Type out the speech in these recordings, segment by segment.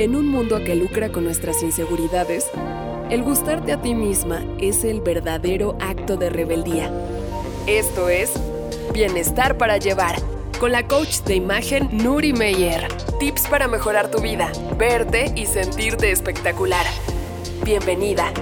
En un mundo que lucra con nuestras inseguridades, el gustarte a ti misma es el verdadero acto de rebeldía. Esto es Bienestar para Llevar, con la coach de imagen Nuri Meyer. Tips para mejorar tu vida, verte y sentirte espectacular. Bienvenida.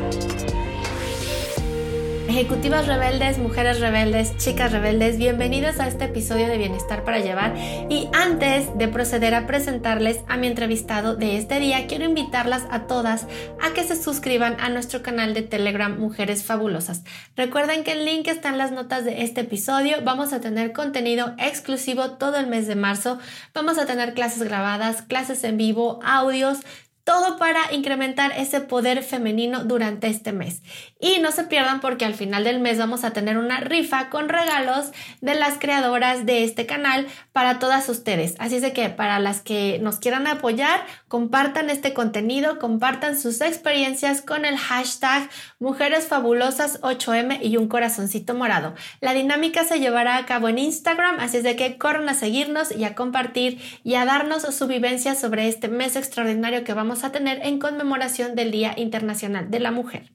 Ejecutivas rebeldes, mujeres rebeldes, chicas rebeldes, bienvenidos a este episodio de Bienestar para Llevar. Y antes de proceder a presentarles a mi entrevistado de este día, quiero invitarlas a todas a que se suscriban a nuestro canal de Telegram Mujeres Fabulosas. Recuerden que el link está en las notas de este episodio. Vamos a tener contenido exclusivo todo el mes de marzo. Vamos a tener clases grabadas, clases en vivo, audios todo para incrementar ese poder femenino durante este mes. Y no se pierdan porque al final del mes vamos a tener una rifa con regalos de las creadoras de este canal para todas ustedes. Así es de que para las que nos quieran apoyar, compartan este contenido, compartan sus experiencias con el hashtag Mujeres Fabulosas 8M y un corazoncito morado. La dinámica se llevará a cabo en Instagram, así es de que corran a seguirnos y a compartir y a darnos su vivencia sobre este mes extraordinario que vamos a tener en conmemoración del Día Internacional de la Mujer.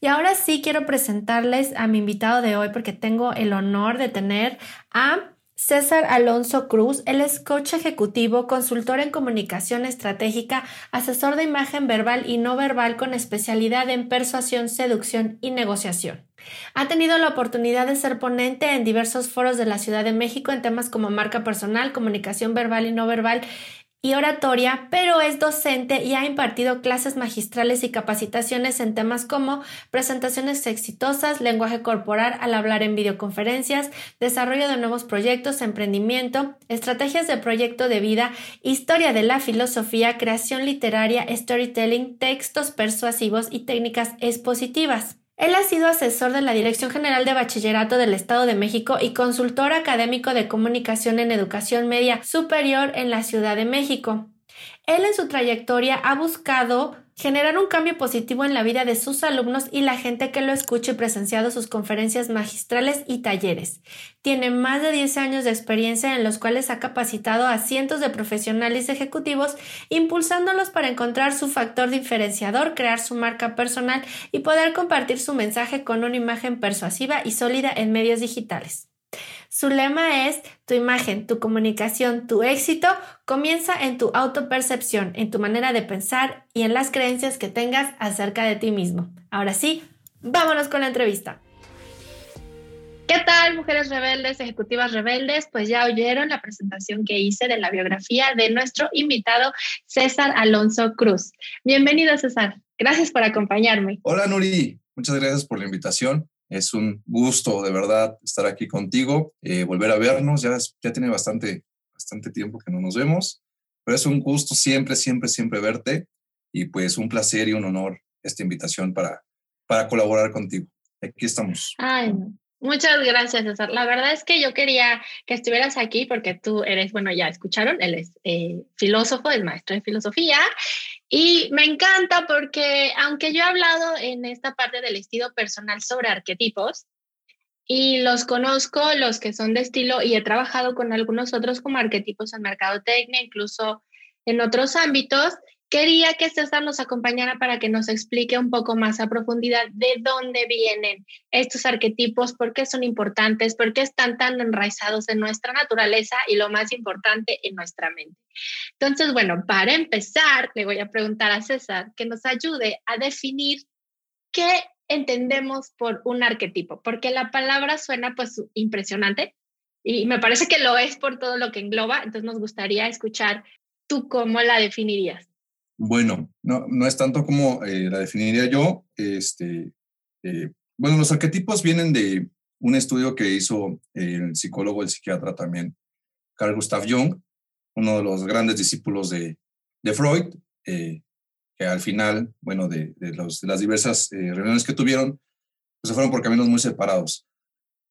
Y ahora sí quiero presentarles a mi invitado de hoy porque tengo el honor de tener a César Alonso Cruz. Él es coach ejecutivo, consultor en comunicación estratégica, asesor de imagen verbal y no verbal con especialidad en persuasión, seducción y negociación. Ha tenido la oportunidad de ser ponente en diversos foros de la Ciudad de México en temas como marca personal, comunicación verbal y no verbal y oratoria, pero es docente y ha impartido clases magistrales y capacitaciones en temas como presentaciones exitosas, lenguaje corporal al hablar en videoconferencias, desarrollo de nuevos proyectos, emprendimiento, estrategias de proyecto de vida, historia de la filosofía, creación literaria, storytelling, textos persuasivos y técnicas expositivas. Él ha sido asesor de la Dirección General de Bachillerato del Estado de México y consultor académico de comunicación en educación media superior en la Ciudad de México. Él en su trayectoria ha buscado generar un cambio positivo en la vida de sus alumnos y la gente que lo escuche presenciado sus conferencias magistrales y talleres. Tiene más de 10 años de experiencia en los cuales ha capacitado a cientos de profesionales ejecutivos, impulsándolos para encontrar su factor diferenciador, crear su marca personal y poder compartir su mensaje con una imagen persuasiva y sólida en medios digitales. Su lema es tu imagen, tu comunicación, tu éxito comienza en tu autopercepción, en tu manera de pensar y en las creencias que tengas acerca de ti mismo. Ahora sí, vámonos con la entrevista. ¿Qué tal, mujeres rebeldes, ejecutivas rebeldes? Pues ya oyeron la presentación que hice de la biografía de nuestro invitado César Alonso Cruz. Bienvenido, César. Gracias por acompañarme. Hola, Nuri. Muchas gracias por la invitación. Es un gusto, de verdad, estar aquí contigo, eh, volver a vernos. Ya, ya tiene bastante, bastante tiempo que no nos vemos, pero es un gusto siempre, siempre, siempre verte y pues un placer y un honor esta invitación para, para colaborar contigo. Aquí estamos. Ay, Muchas gracias, César. La verdad es que yo quería que estuvieras aquí porque tú eres, bueno, ya escucharon, él es eh, filósofo, es maestro de filosofía y me encanta porque aunque yo he hablado en esta parte del estilo personal sobre arquetipos y los conozco, los que son de estilo y he trabajado con algunos otros como arquetipos en mercadotecnia, incluso en otros ámbitos, Quería que César nos acompañara para que nos explique un poco más a profundidad de dónde vienen estos arquetipos, por qué son importantes, por qué están tan enraizados en nuestra naturaleza y lo más importante, en nuestra mente. Entonces, bueno, para empezar, le voy a preguntar a César que nos ayude a definir qué entendemos por un arquetipo, porque la palabra suena pues impresionante y me parece que lo es por todo lo que engloba, entonces nos gustaría escuchar tú cómo la definirías. Bueno, no, es tanto como eh, la definiría yo. Este, eh, bueno, los arquetipos vienen de un estudio que hizo el psicólogo, el psiquiatra también, Carl Gustav Jung, uno de los grandes discípulos de, Freud, eh, que al final, bueno, de, las diversas reuniones que tuvieron, pues se fueron por caminos muy separados.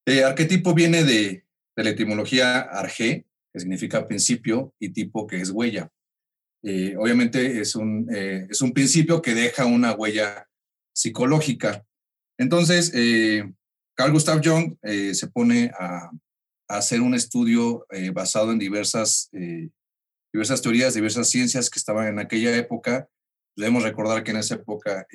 El arquetipo viene de, de la etimología arge, que significa principio, y tipo, que es huella. Eh, obviamente es un, eh, es un principio que deja una huella psicológica. Entonces, eh, Carl Gustav Jung se pone a, hacer un estudio basado en diversas, diversas teorías, diversas ciencias que estaban en aquella época. Debemos recordar que en esa época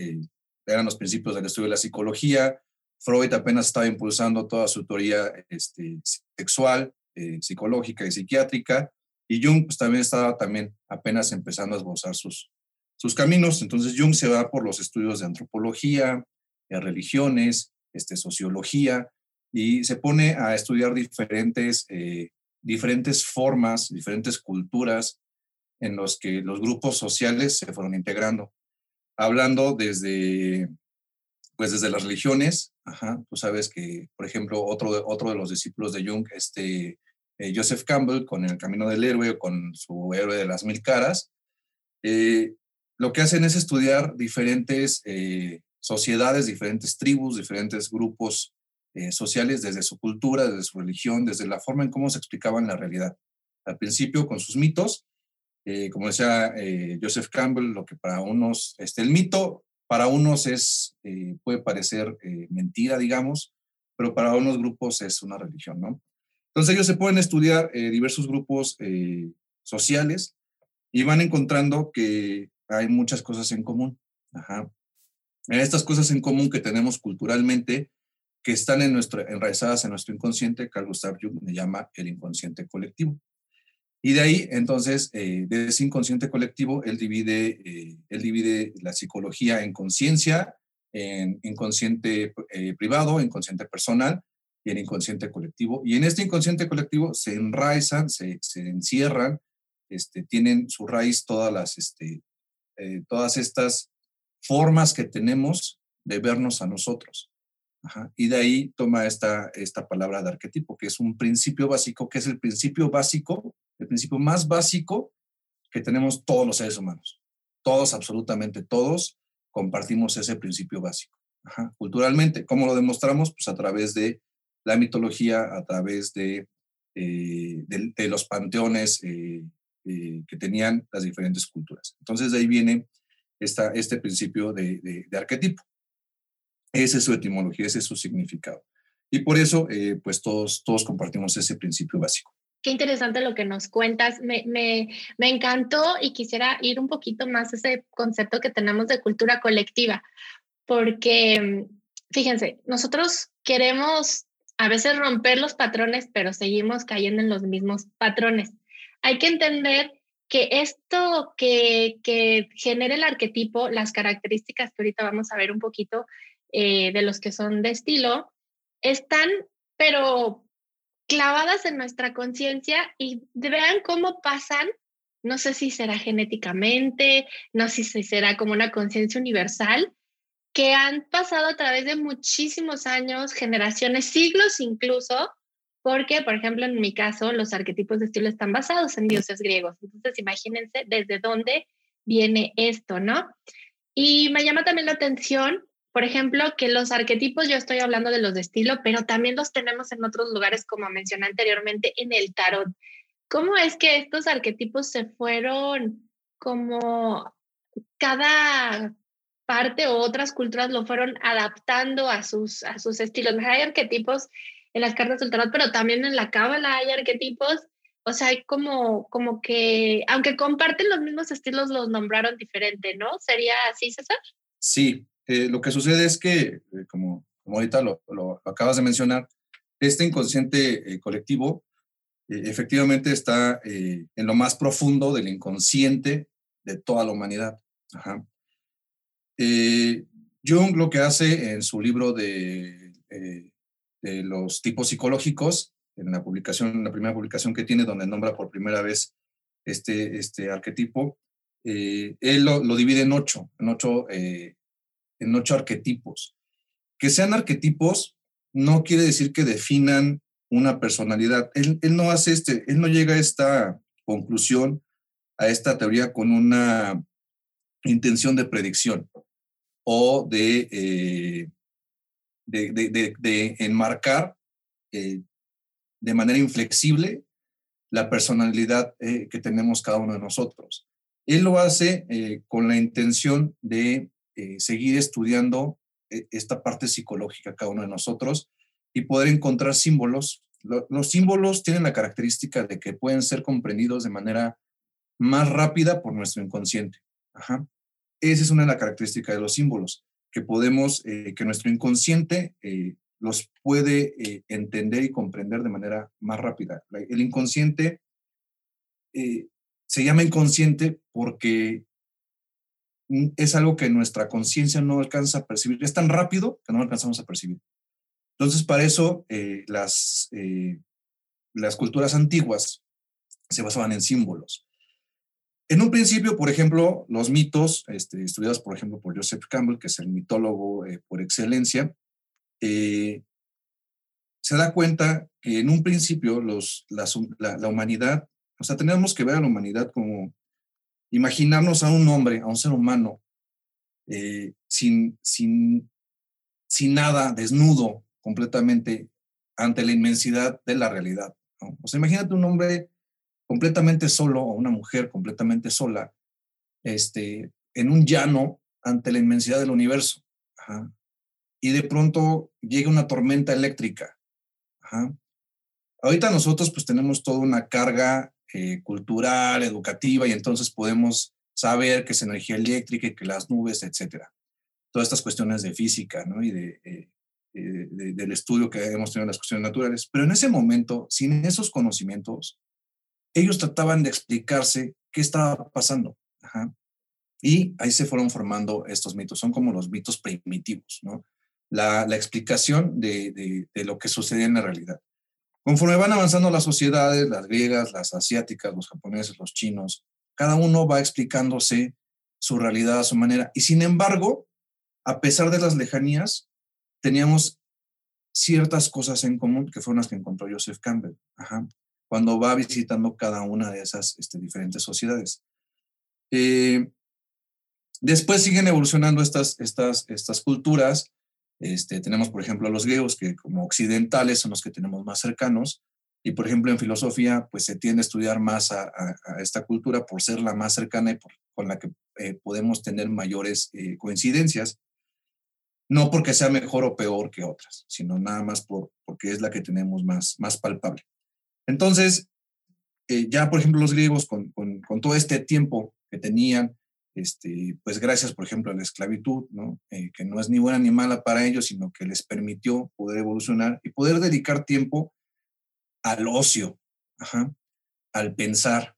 eran los principios del estudio de la psicología. Freud apenas estaba impulsando toda su teoría este, sexual, psicológica y psiquiátrica. Y Jung pues, también estaba también apenas empezando a esbozar sus, sus caminos. Entonces Jung se va por los estudios de antropología, de religiones, este, sociología, y se pone a estudiar diferentes, eh, diferentes formas, diferentes culturas en los que los grupos sociales se fueron integrando. Hablando desde, pues desde las religiones, tú sabes que, por ejemplo, otro otro de los discípulos de Jung, este, eh, Joseph Campbell, con El Camino del Héroe, con su héroe de las mil caras, eh, lo que hacen es estudiar diferentes sociedades, diferentes tribus, diferentes grupos eh, sociales desde su cultura, desde su religión, desde la forma en cómo se explicaban la realidad. Al principio con sus mitos, eh, como decía eh, Joseph Campbell, lo que para unos, este, el mito para unos es, puede parecer mentira, digamos, pero para unos grupos es una religión, ¿no? Entonces ellos se pueden estudiar diversos grupos sociales y van encontrando que hay muchas cosas en común. Estas cosas en común que tenemos culturalmente que están en nuestro, enraizadas en nuestro inconsciente, Carl Gustav Jung le llama el inconsciente colectivo. Y de ahí, entonces, eh, de ese inconsciente colectivo, él divide, eh, él divide la psicología en conciencia, en inconsciente eh, privado, inconsciente personal y en inconsciente colectivo. Y en este inconsciente colectivo se enraizan, se, se encierran, este, tienen su raíz todas las, este, todas estas formas que tenemos de vernos a nosotros. Y de ahí toma esta, esta palabra de arquetipo, que es un principio básico, que es el principio básico, el principio más básico que tenemos todos los seres humanos. Todos, absolutamente todos, compartimos ese principio básico. Culturalmente, ¿cómo lo demostramos? Pues a través de la mitología, a través de, eh, de, los panteones eh, eh, que tenían las diferentes culturas. Entonces de ahí viene esta, este principio de, de arquetipo. Esa es su etimología, ese es su significado. Y por eso, eh, pues todos, todos compartimos ese principio básico. Qué interesante lo que nos cuentas. Me, me, me, encantó y quisiera ir un poquito más a ese concepto que tenemos de cultura colectiva, porque fíjense, nosotros queremos a veces romper los patrones, pero seguimos cayendo en los mismos patrones. Hay que entender que esto que, que genera el arquetipo, las características que ahorita vamos a ver un poquito, eh, de los que son de estilo, están, pero clavadas en nuestra conciencia y vean cómo pasan, no sé si será genéticamente, no sé si será como una conciencia universal, que han pasado a través de muchísimos años, generaciones, siglos incluso, porque, por ejemplo, en mi caso, los arquetipos de estilo están basados en dioses griegos. Entonces, imagínense desde dónde viene esto, ¿no? Y me llama también la atención por ejemplo, que los arquetipos, yo estoy hablando de los de estilo, pero también los tenemos en otros lugares, como mencioné anteriormente, en el tarot. ¿Cómo es que estos arquetipos se fueron como cada parte o otras culturas lo fueron adaptando a sus, a sus estilos? Hay arquetipos en las cartas del tarot, pero también en la cábala hay arquetipos. O sea, hay como, como que, aunque comparten los mismos estilos, los nombraron diferente, ¿no? ¿Sería así, César? Sí, eh, lo que sucede es que, eh, como, como ahorita lo, lo, acabas de mencionar, este inconsciente eh, colectivo efectivamente está en lo más profundo del inconsciente de toda la humanidad. Ajá. Jung lo que hace en su libro de, de, los tipos psicológicos, en la publicación, en la primera publicación que tiene, donde nombra por primera vez este, este arquetipo, él lo, lo, divide en ocho, en ocho en ocho arquetipos. Que sean arquetipos no quiere decir que definan una personalidad. Él, no hace este, él no llega a esta conclusión, a esta teoría con una intención de predicción o de, eh, de, enmarcar eh, de manera inflexible la personalidad eh, que tenemos cada uno de nosotros. Él lo hace con la intención de seguir estudiando esta parte psicológica cada uno de nosotros y poder encontrar símbolos. los símbolos tienen la característica de que pueden ser comprendidos de manera más rápida por nuestro inconsciente. Ajá. Esa es una de las características de los símbolos, que podemos, eh, que nuestro inconsciente eh, los puede eh, entender y comprender de manera más rápida. El inconsciente se llama inconsciente porque es algo que nuestra conciencia no alcanza a percibir. Es tan rápido que no alcanzamos a percibir. Entonces, para eso, las, las culturas antiguas se basaban en símbolos. En un principio, por ejemplo, los mitos, este, estudiados por ejemplo por Joseph Campbell, que es el mitólogo eh, por excelencia, eh, se da cuenta que en un principio los, la, humanidad, o sea, tenemos que ver a la humanidad como imaginarnos a un hombre, a un ser humano, eh, sin, sin, sin nada, desnudo completamente ante la inmensidad de la realidad. O sea, imagínate un hombre completamente solo o una mujer completamente sola este, en un llano ante la inmensidad del universo. Y de pronto llega una tormenta eléctrica. Ahorita nosotros pues tenemos toda una carga eh, cultural, educativa, y entonces podemos saber que es energía eléctrica y que las nubes, etcétera. Todas estas cuestiones de física ¿no? y de, eh, eh, del estudio que hemos tenido en las cuestiones naturales. Pero en ese momento, sin esos conocimientos, ellos trataban de explicarse qué estaba pasando. Y ahí se fueron formando estos mitos, son como los mitos primitivos, ¿no? La, explicación de, lo que sucedía en la realidad. Conforme van avanzando las sociedades, las griegas, las asiáticas, los japoneses, los chinos, cada uno va explicándose su realidad a su manera. Y sin embargo, a pesar de las lejanías, teníamos ciertas cosas en común que fueron las que encontró Joseph Campbell. Ajá cuando va visitando cada una de esas este, diferentes sociedades. Eh, después siguen evolucionando estas, estas, estas culturas. Este, tenemos, por ejemplo, a los griegos, que como occidentales son los que tenemos más cercanos. Y, por ejemplo, en filosofía, pues se tiende a estudiar más a, esta cultura por ser la más cercana y por, con la que eh, podemos tener mayores eh, coincidencias. No porque sea mejor o peor que otras, sino nada más por, porque es la que tenemos más, más palpable. Entonces, eh, ya por ejemplo los griegos con, con, todo este tiempo que tenían, este, pues gracias por ejemplo a la esclavitud. Eh, que no es ni buena ni mala para ellos, sino que les permitió poder evolucionar y poder dedicar tiempo al ocio, al pensar,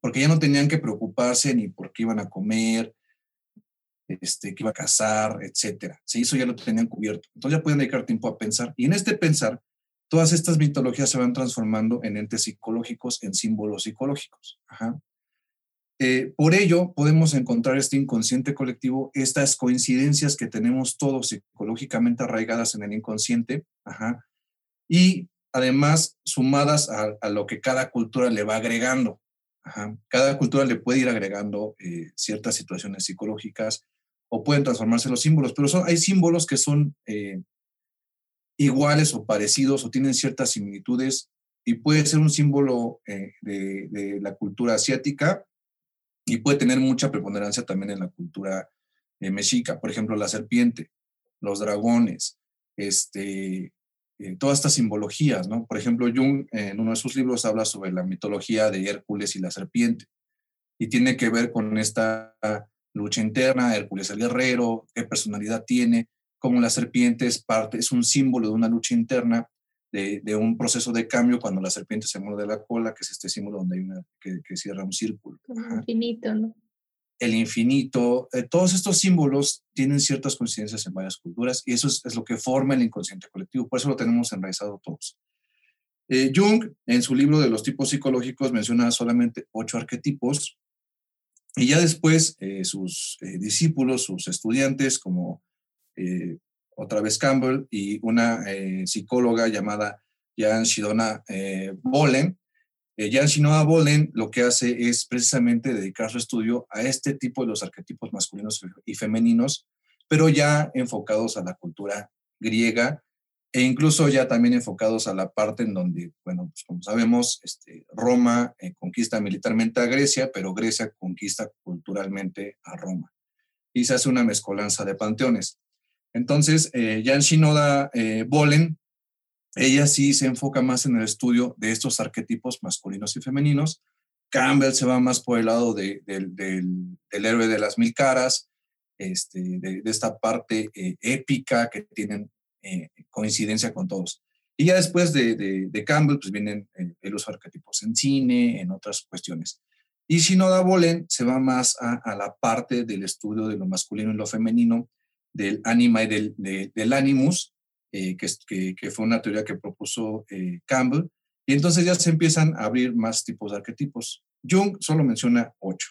porque ya no tenían que preocuparse ni por qué iban a comer, este, qué iba a casar, etcétera. Sí, eso ya lo tenían cubierto. Entonces ya pueden dedicar tiempo a pensar. Y en este pensar, todas estas mitologías se van transformando en entes psicológicos, en símbolos psicológicos. Eh, por ello, podemos encontrar este inconsciente colectivo, estas coincidencias que tenemos todos psicológicamente arraigadas en el inconsciente, y además sumadas a, lo que cada cultura le va agregando. Cada cultura le puede ir agregando eh, ciertas situaciones psicológicas o pueden transformarse los símbolos, pero hay símbolos que son eh, iguales o parecidos o tienen ciertas similitudes y puede ser un símbolo eh, de, la cultura asiática y puede tener mucha preponderancia también en la cultura eh, mexica. Por ejemplo, la serpiente, los dragones, este, eh, todas estas simbologías, ¿no? Por ejemplo, Jung en uno de sus libros habla sobre la mitología de Hércules y la serpiente y tiene que ver con esta lucha interna, Hércules el guerrero, qué personalidad tiene, como la serpiente es parte, es un símbolo de una lucha interna, de, un proceso de cambio cuando la serpiente se muerde la cola, que es este símbolo donde hay una, que, cierra un círculo. el infinito, ¿no? El infinito, eh, todos estos símbolos tienen ciertas coincidencias en varias culturas y eso es, lo que forma el inconsciente colectivo, por eso lo tenemos enraizado todos. Eh, Jung, en su libro de los tipos psicológicos, menciona solamente ocho arquetipos y ya después eh, sus discípulos, sus estudiantes, como eh, otra vez Campbell, y una eh, psicóloga llamada Jan Shidona eh, Bolen. Jan Shidona Bolen lo que hace es precisamente dedicar su estudio a este tipo de los arquetipos masculinos y femeninos, pero ya enfocados a la cultura griega e incluso ya también enfocados a la parte en donde, bueno, pues como sabemos, este, Roma conquista militarmente a Grecia, pero Grecia conquista culturalmente a Roma. Y se hace una mezcolanza de panteones. Entonces, eh, ya en Shinoda eh, Bolen, ella sí se enfoca más en el estudio de estos arquetipos masculinos y femeninos, Campbell se va más por el lado del, héroe de las mil caras, este, de, esta parte eh, épica que tienen eh, coincidencia con todos. Y ya después de, Campbell, pues vienen eh, los arquetipos en cine, en otras cuestiones. Y Shinoda Bolen se va más a, la parte del estudio de lo masculino y lo femenino, del anima y del, del animus, que, que, fue una teoría que propuso Campbell, y entonces ya se empiezan a abrir más tipos de arquetipos. Jung solo menciona ocho,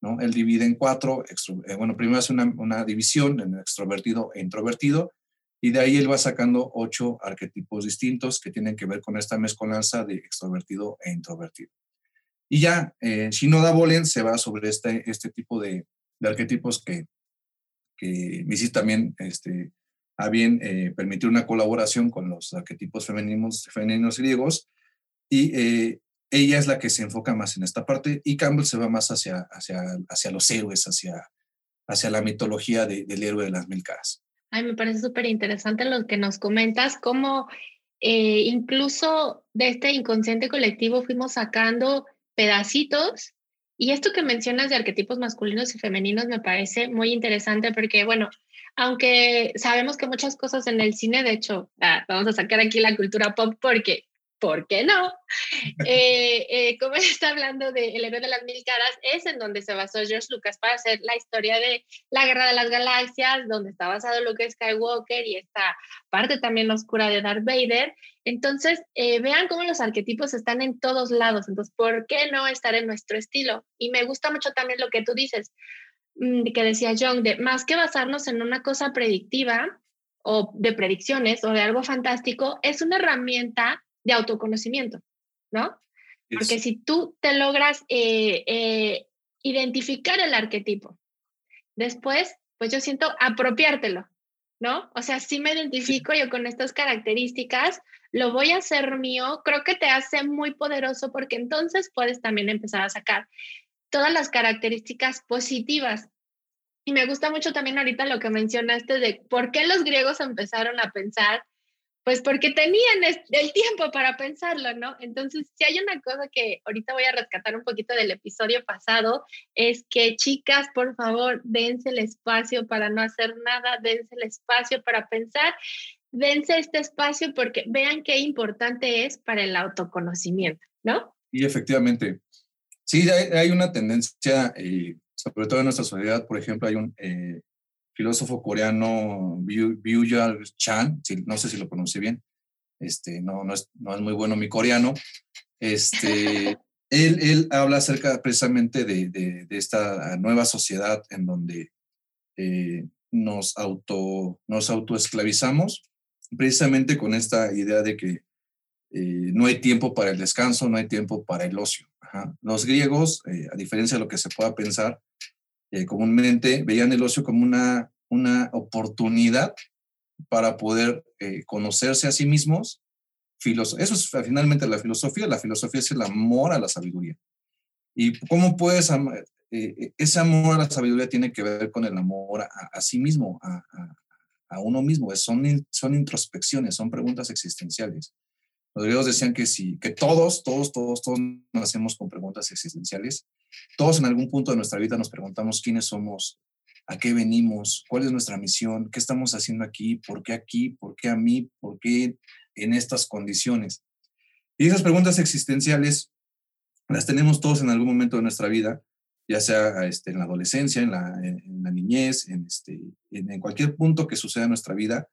¿no? Él divide en cuatro, eh, bueno, primero hace una, una, división en extrovertido e introvertido, y de ahí él va sacando ocho arquetipos distintos que tienen que ver con esta mezcolanza de extrovertido e introvertido. Y ya, eh, Shinoda Bolen se va sobre este, este tipo de, de arquetipos que, que hiciste también este, a bien eh, permitir una colaboración con los arquetipos femeninos, femeninos griegos y eh, ella es la que se enfoca más en esta parte y Campbell se va más hacia, hacia, hacia los héroes, hacia, hacia la mitología del héroe de las mil caras. Ay, me parece súper interesante lo que nos comentas, cómo eh, incluso de este inconsciente colectivo fuimos sacando pedacitos. Y esto que mencionas de arquetipos masculinos y femeninos me parece muy interesante porque, bueno, aunque sabemos que muchas cosas en el cine, de hecho, ah, vamos a sacar aquí la cultura pop porque ¿por qué no? Eh, eh, como está hablando de El héroe de las mil caras, es en donde se basó George Lucas para hacer la historia de la guerra de las galaxias, donde está basado Luke Skywalker y esta parte también oscura de Darth Vader. Entonces, eh, vean cómo los arquetipos están en todos lados. Entonces, ¿por qué no estar en nuestro estilo? Y me gusta mucho también lo que tú dices, mm, que decía John, de más que basarnos en una cosa predictiva o de predicciones o de algo fantástico, es una herramienta de autoconocimiento, ¿no? Porque si tú te logras eh, eh, identificar el arquetipo, después, pues yo siento apropiártelo, ¿no? O sea, si me identifico yo con estas características, lo voy a hacer mío, creo que te hace muy poderoso porque entonces puedes también empezar a sacar todas las características positivas. Y me gusta mucho también ahorita lo que mencionaste de por qué los griegos empezaron a pensar pues porque tenían el tiempo para pensarlo, ¿no? Entonces, si hay una cosa que ahorita voy a rescatar un poquito del episodio pasado, es que chicas, por favor, dense el espacio para no hacer nada, dense el espacio para pensar, dense este espacio porque vean qué importante es para el autoconocimiento, ¿no? Y efectivamente, sí, hay, una tendencia, eh, sobre todo en nuestra sociedad, por ejemplo, hay un... Eh, filósofo coreano Byung Chan, no sé si lo pronuncié bien, este, no, no, es, no es muy bueno mi coreano, este, él, él habla acerca precisamente de, de, esta nueva sociedad en donde eh, nos, auto, nos autoesclavizamos, precisamente con esta idea de que eh, no hay tiempo para el descanso, no hay tiempo para el ocio. Los griegos, eh, a diferencia de lo que se pueda pensar, eh, comúnmente veían el ocio como una, una oportunidad para poder eh, conocerse a sí mismos. Eso es finalmente la filosofía. La filosofía es el amor a la sabiduría. ¿Y cómo puedes amar? Eh, ese amor a la sabiduría tiene que ver con el amor a, sí mismo, a, a, uno mismo. Son, son introspecciones, son preguntas existenciales. Los griegos decían que sí, que todos, todos, todos, todos nacemos con preguntas existenciales todos en algún punto de nuestra vida nos preguntamos quiénes somos, a qué venimos, cuál es nuestra misión, qué estamos haciendo aquí, por qué aquí, por qué a mí, por qué en estas condiciones. Y esas preguntas existenciales las tenemos todos en algún momento de nuestra vida, ya sea este, en la adolescencia, en la, niñez, en, este, en cualquier punto que suceda en nuestra vida,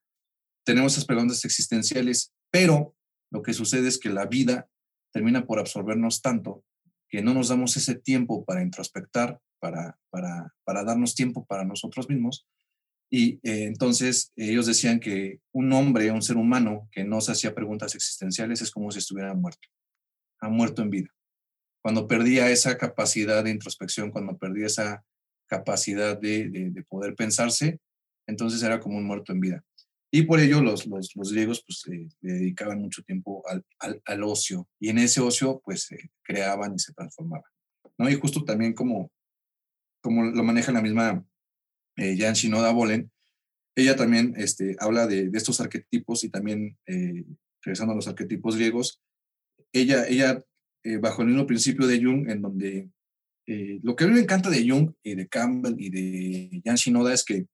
tenemos esas preguntas existenciales, pero lo que sucede es que la vida termina por absorbernos tanto que no nos damos ese tiempo para introspectar, para, para, para darnos tiempo para nosotros mismos. Y eh, entonces ellos decían que un hombre, un ser humano que no se hacía preguntas existenciales es como si estuviera muerto, ha muerto en vida. Cuando perdía esa capacidad de introspección, cuando perdía esa capacidad de, de poder pensarse, entonces era como un muerto en vida. Y por ello los, los, los griegos pues, eh, dedicaban mucho tiempo al, al, al, ocio y en ese ocio pues se creaban y se transformaban. ¿no? Y justo también como, como lo maneja la misma eh, Jan Shinoda Bolen, ella también este, habla de, de, estos arquetipos y también, eh, regresando a los arquetipos griegos, ella, ella eh, bajo el mismo principio de Jung, en donde eh, lo que a mí me encanta de Jung y de Campbell y de Jan Shinoda es que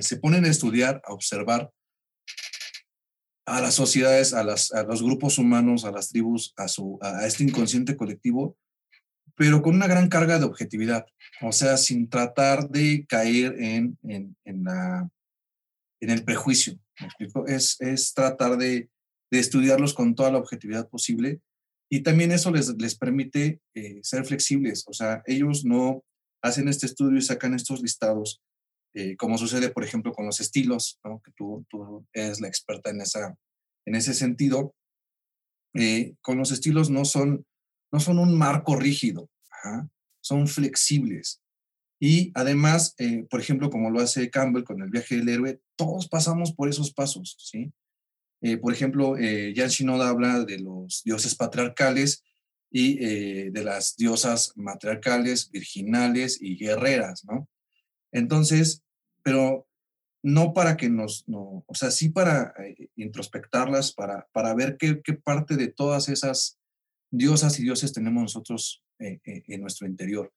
se ponen a estudiar, a observar a las sociedades, a, los grupos humanos, a las tribus, a, este inconsciente colectivo, pero con una gran carga de objetividad, o sea, sin tratar de caer en, en, el prejuicio. Es, es tratar de, de, estudiarlos con toda la objetividad posible y también eso les, les permite eh, ser flexibles, o sea, ellos no hacen este estudio y sacan estos listados, eh, como sucede, por ejemplo, con los estilos, ¿no? que tú, tú eres la experta en, esa, en ese sentido. Eh, con los estilos no son, no son un marco rígido, son flexibles. Y además, eh, por ejemplo, como lo hace Campbell con el viaje del héroe, todos pasamos por esos pasos, ¿sí? Por ejemplo, Jan Shinoda habla de los dioses patriarcales y de las diosas matriarcales, virginales y guerreras, ¿no? Entonces, pero no para que nos, no, o sea, sí para introspectarlas, para, para ver qué, qué, parte de todas esas diosas y dioses tenemos nosotros en nuestro interior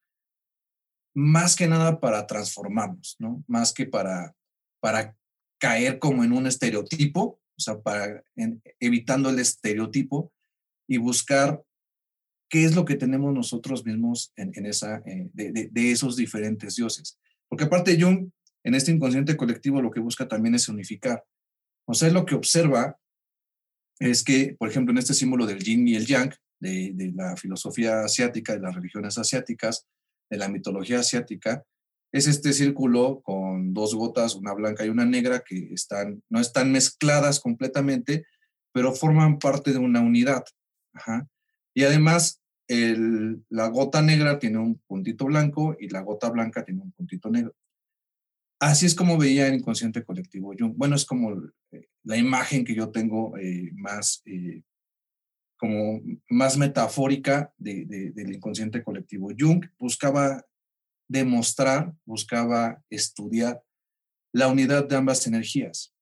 más que nada para transformarnos, ¿no? Más que para, para caer como en un estereotipo, o sea, para evitando el estereotipo y buscar qué es lo que tenemos nosotros mismos en, esa, eh, de, esos diferentes dioses. Porque aparte Jung, en este inconsciente colectivo, lo que busca también es unificar. O sea, lo que observa es que, por ejemplo, en este símbolo del yin y el yang, de, la filosofía asiática, de las religiones asiáticas, de la mitología asiática, es este círculo con dos gotas, una blanca y una negra, que están, no están mezcladas completamente, pero forman parte de una unidad. Y además, la gota negra tiene un puntito blanco y la gota blanca tiene un puntito negro. Así es como veía el inconsciente colectivo. Yo, bueno, es como eh, la imagen que yo tengo eh, más eh, como más metafórica de, del inconsciente colectivo. Jung buscaba demostrar, buscaba estudiar la unidad de ambas energías.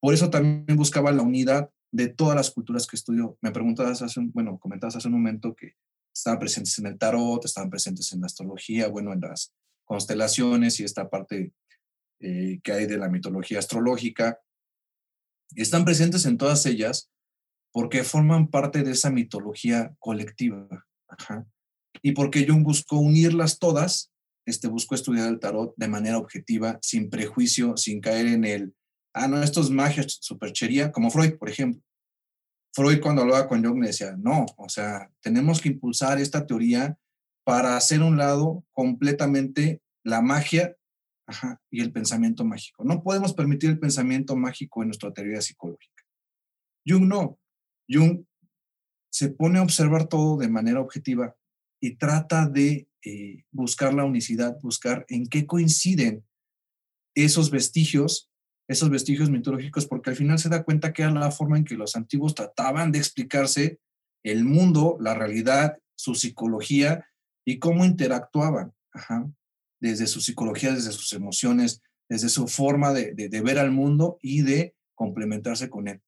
Por eso también buscaba la unidad de todas las culturas que estudió. Me preguntabas hace un, bueno, comentabas hace un momento que estaban presentes en el tarot, estaban presentes en la astrología, bueno, en las constelaciones y esta parte eh, que hay de la mitología astrológica. Están presentes en todas ellas porque forman parte de esa mitología colectiva. Y porque Jung buscó unirlas todas, este, buscó estudiar el tarot de manera objetiva, sin prejuicio, sin caer en el, ah, no, esto es magia, superchería, como Freud, por ejemplo. Freud cuando hablaba con Jung decía, no, o sea, tenemos que impulsar esta teoría para hacer un lado completamente la magia y el pensamiento mágico. No podemos permitir el pensamiento mágico en nuestra teoría psicológica. Jung no. Jung se pone a observar todo de manera objetiva y trata de eh, buscar la unicidad, buscar en qué coinciden esos vestigios, esos vestigios mitológicos, porque al final se da cuenta que era la forma en que los antiguos trataban de explicarse el mundo, la realidad, su psicología y cómo interactuaban, desde su psicología, desde sus emociones, desde su forma de ver al mundo y de complementarse con él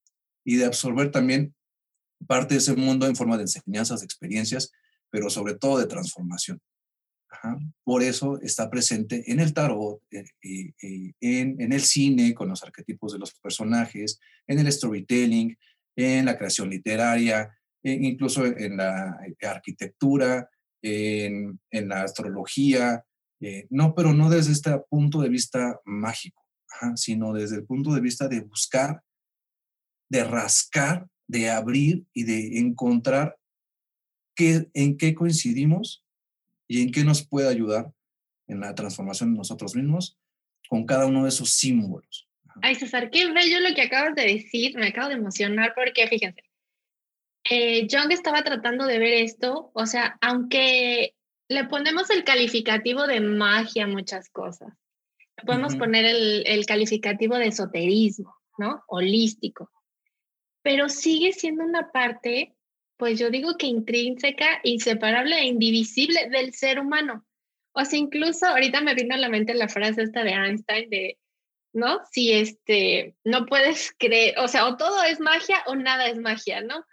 y de absorber también parte de ese mundo en forma de enseñanzas, de experiencias, pero sobre todo de transformación. Por eso está presente en el tarot, eh, eh, en, en, el cine, con los arquetipos de los personajes, en el storytelling, en la creación literaria, e incluso en la eh, arquitectura, en, en la astrología, no, pero no desde este punto de vista mágico, sino desde el punto de vista de buscar, de rascar de abrir y de encontrar qué, en qué coincidimos y en qué nos puede ayudar en la transformación de nosotros mismos con cada uno de esos símbolos. Ay, César, qué bello lo que acabas de decir, me acabo de emocionar porque fíjense, eh, Jung estaba tratando de ver esto, o sea, aunque le ponemos el calificativo de magia a muchas cosas, le podemos poner el, el calificativo de esoterismo, ¿no? Holístico pero sigue siendo una parte, pues yo digo que intrínseca, inseparable e indivisible del ser humano. O sea, incluso ahorita me vino a la mente la frase esta de Einstein de, ¿no? Si este, no puedes creer, o sea, o todo es magia o nada es magia, ¿no?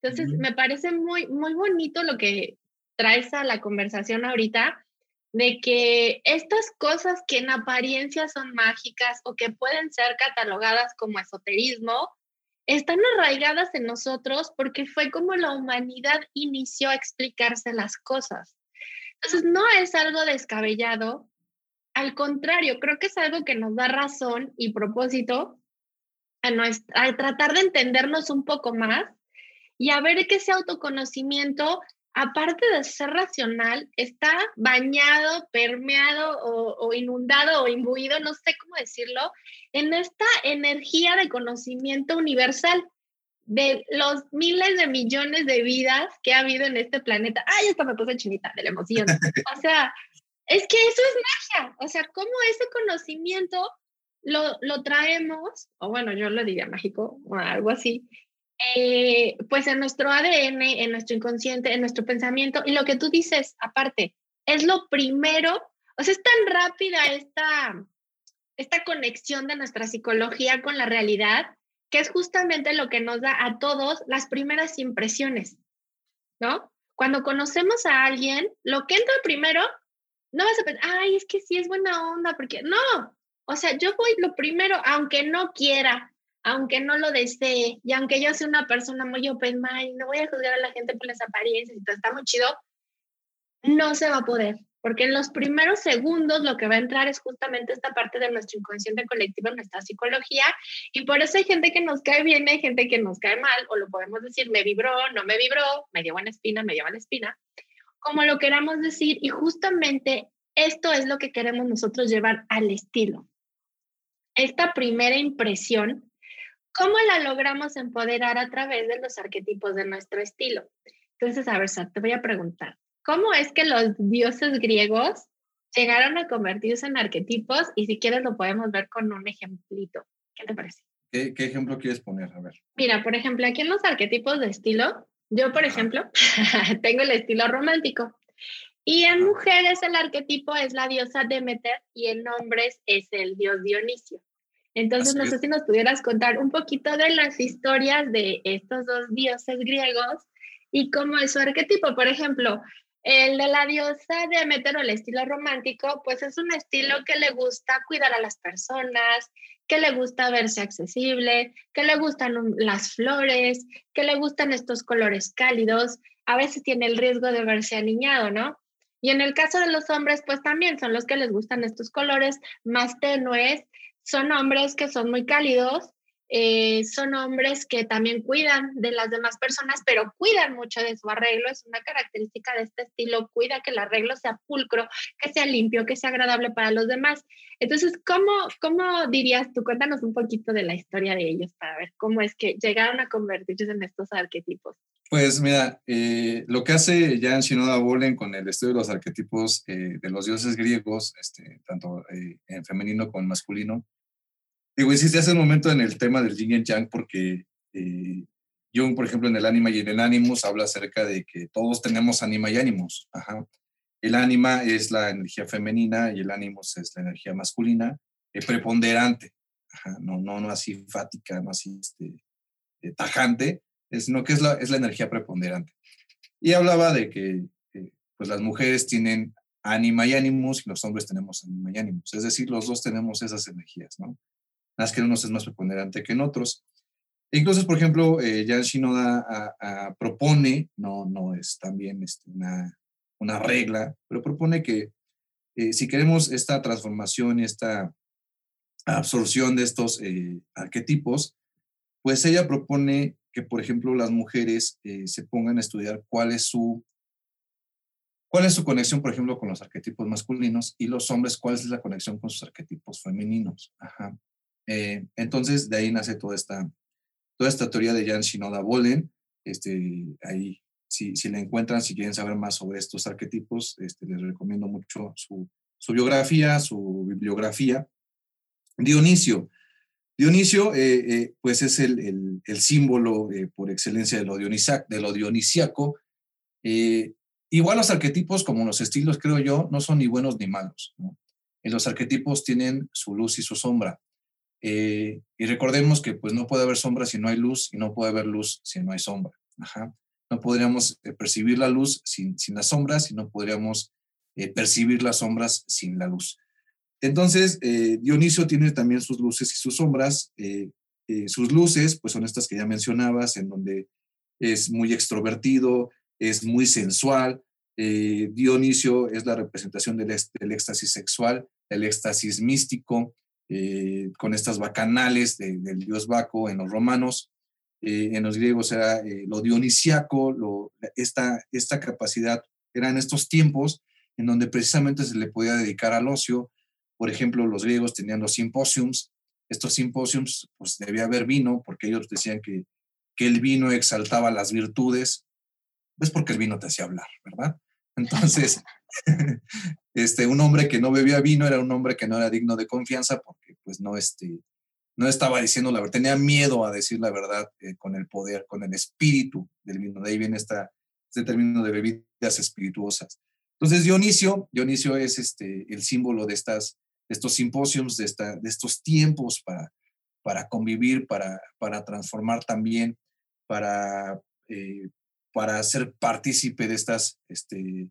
Entonces, me parece muy, muy bonito lo que traes a la conversación ahorita, de que estas cosas que en apariencia son mágicas o que pueden ser catalogadas como esoterismo, están arraigadas en nosotros porque fue como la humanidad inició a explicarse las cosas. Entonces, no es algo descabellado, al contrario, creo que es algo que nos da razón y propósito a, a tratar de entendernos un poco más y a ver que ese autoconocimiento aparte de ser racional, está bañado, permeado o, inundado o imbuido, no sé cómo decirlo, en esta energía de conocimiento universal de los miles de millones de vidas que ha habido en este planeta. Ay, esta me puse chinita de la emoción. O sea, es que eso es magia. O sea, cómo ese conocimiento lo, lo traemos, o bueno, yo lo diría mágico o algo así, eh, pues en nuestro ADN, en nuestro inconsciente, en nuestro pensamiento. Y lo que tú dices, aparte, es lo primero, o sea, es tan rápida esta, esta conexión de nuestra psicología con la realidad, que es justamente lo que nos da a todos las primeras impresiones, ¿no? Cuando conocemos a alguien, lo que entra primero, no vas a pensar, ay, es que sí es buena onda, porque no, o sea, yo voy lo primero, aunque no quiera, aunque no lo desee y aunque yo sea una persona muy open mind, no voy a juzgar a la gente por las apariencias está muy chido, no se va a poder, porque en los primeros segundos lo que va a entrar es justamente esta parte de nuestro inconsciente colectivo, nuestra psicología, y por eso hay gente que nos cae bien, hay gente que nos cae mal, o lo podemos decir, me vibró, no me vibró, me dio buena espina, me dio mala espina, como lo queramos decir, y justamente esto es lo que queremos nosotros llevar al estilo. Esta primera impresión ¿Cómo la logramos empoderar a través de los arquetipos de nuestro estilo? Entonces, a ver, te voy a preguntar, ¿cómo es que los dioses griegos llegaron a convertirse en arquetipos? Y si quieres lo podemos ver con un ejemplito. ¿Qué te parece? ¿Qué, ejemplo quieres poner? A ver. Mira, por ejemplo, aquí en los arquetipos de estilo, yo, por ejemplo, tengo el estilo romántico. Y en mujeres el arquetipo es la diosa Demeter y en hombres es el dios Dionisio. Entonces, no sé si nos pudieras contar un poquito de las historias de estos dos dioses griegos y cómo es su arquetipo. Por ejemplo, el de la diosa de Demeter o el estilo romántico, pues es un estilo que le gusta cuidar a las personas, que le gusta verse accesible, que le gustan las flores, que le gustan estos colores cálidos. A veces tiene el riesgo de verse aniñado, ¿no? Y en el caso de los hombres, pues también son los que les gustan estos colores más tenues son hombres que son muy cálidos, eh, son hombres que también cuidan de las demás personas, pero cuidan mucho de su arreglo. Es una característica de este estilo, cuida que el arreglo sea pulcro, que sea limpio, que sea agradable para los demás. Entonces, ¿cómo, cómo dirías tú? Cuéntanos un poquito de la historia de ellos para ver cómo es que llegaron a convertirse en estos arquetipos. Pues mira, eh, lo que hace Jan Shinoda Bolen con el estudio de los arquetipos eh, de los dioses griegos, este, tanto en femenino como en masculino, Digo, hiciste hace un momento en el tema del yin y yang porque eh, Jung, por ejemplo, en el ánima y en el ánimos habla acerca de que todos tenemos ánima y ánimos. El ánima es la energía femenina y el ánimos es la energía masculina, eh, preponderante, no, no, no así fática, no así este, eh, tajante, sino que es la, es la energía preponderante. Y hablaba de que pues las mujeres tienen ánima y ánimos y los hombres tenemos ánima y ánimos. Es decir, los dos tenemos esas energías, ¿no? Más que en unos es más preponderante que en otros. E incluso, por ejemplo, eh, Jan Shinoda propone, no, no es también este, una, una regla, pero propone que eh, si queremos esta transformación y esta absorción de estos eh, arquetipos, pues ella propone que, por ejemplo, las mujeres eh, se pongan a estudiar cuál es su cuál es su conexión, por ejemplo, con los arquetipos masculinos y los hombres, cuál es la conexión con sus arquetipos femeninos. Ajá. Eh, entonces, de ahí nace toda esta, toda esta teoría de Jan Shinoda Bolen. Este, ahí, si, si la encuentran, si quieren saber más sobre estos arquetipos, este, les recomiendo mucho su, su biografía, su bibliografía. Dionisio. Dionisio, eh, eh, pues es el, el, símbolo por excelencia de lo, de dionisiaco. igual los arquetipos, como los estilos, creo yo, no son ni buenos ni malos. los arquetipos tienen su luz y su sombra. Eh, y recordemos que pues no puede haber sombra si no hay luz y no puede haber luz si no hay sombra. No podríamos eh, percibir la luz sin, sin las sombras y no podríamos eh, percibir las sombras sin la luz. Entonces, Dionisio tiene también sus luces y sus sombras. sus luces, pues son estas que ya mencionabas, en donde es muy extrovertido, es muy sensual. Dionisio es la representación del, del, éxtasis sexual, el éxtasis místico, con estas bacanales del dios Baco en los romanos. Eh, en los griegos era eh, lo dionisiaco, lo, esta, esta capacidad, era en estos tiempos en donde precisamente se le podía dedicar al ocio. Por ejemplo, los griegos tenían los simposiums. Estos simposiums, pues debía haber vino, porque ellos decían que, que el vino exaltaba las virtudes. Pues porque el vino te hacía hablar, ¿verdad? Entonces, este, un hombre que no bebía vino era un hombre que no era digno de confianza porque pues no, este, no estaba diciendo la verdad, tenía miedo a decir la verdad eh, con el poder, con el espíritu del vino. De ahí viene esta, este término de bebidas espirituosas. Entonces Dionisio, Dionisio es este, el símbolo de, estas, de estos simposios, de, de estos tiempos para, para convivir, para, para transformar también, para, eh, para ser partícipe de estas, este,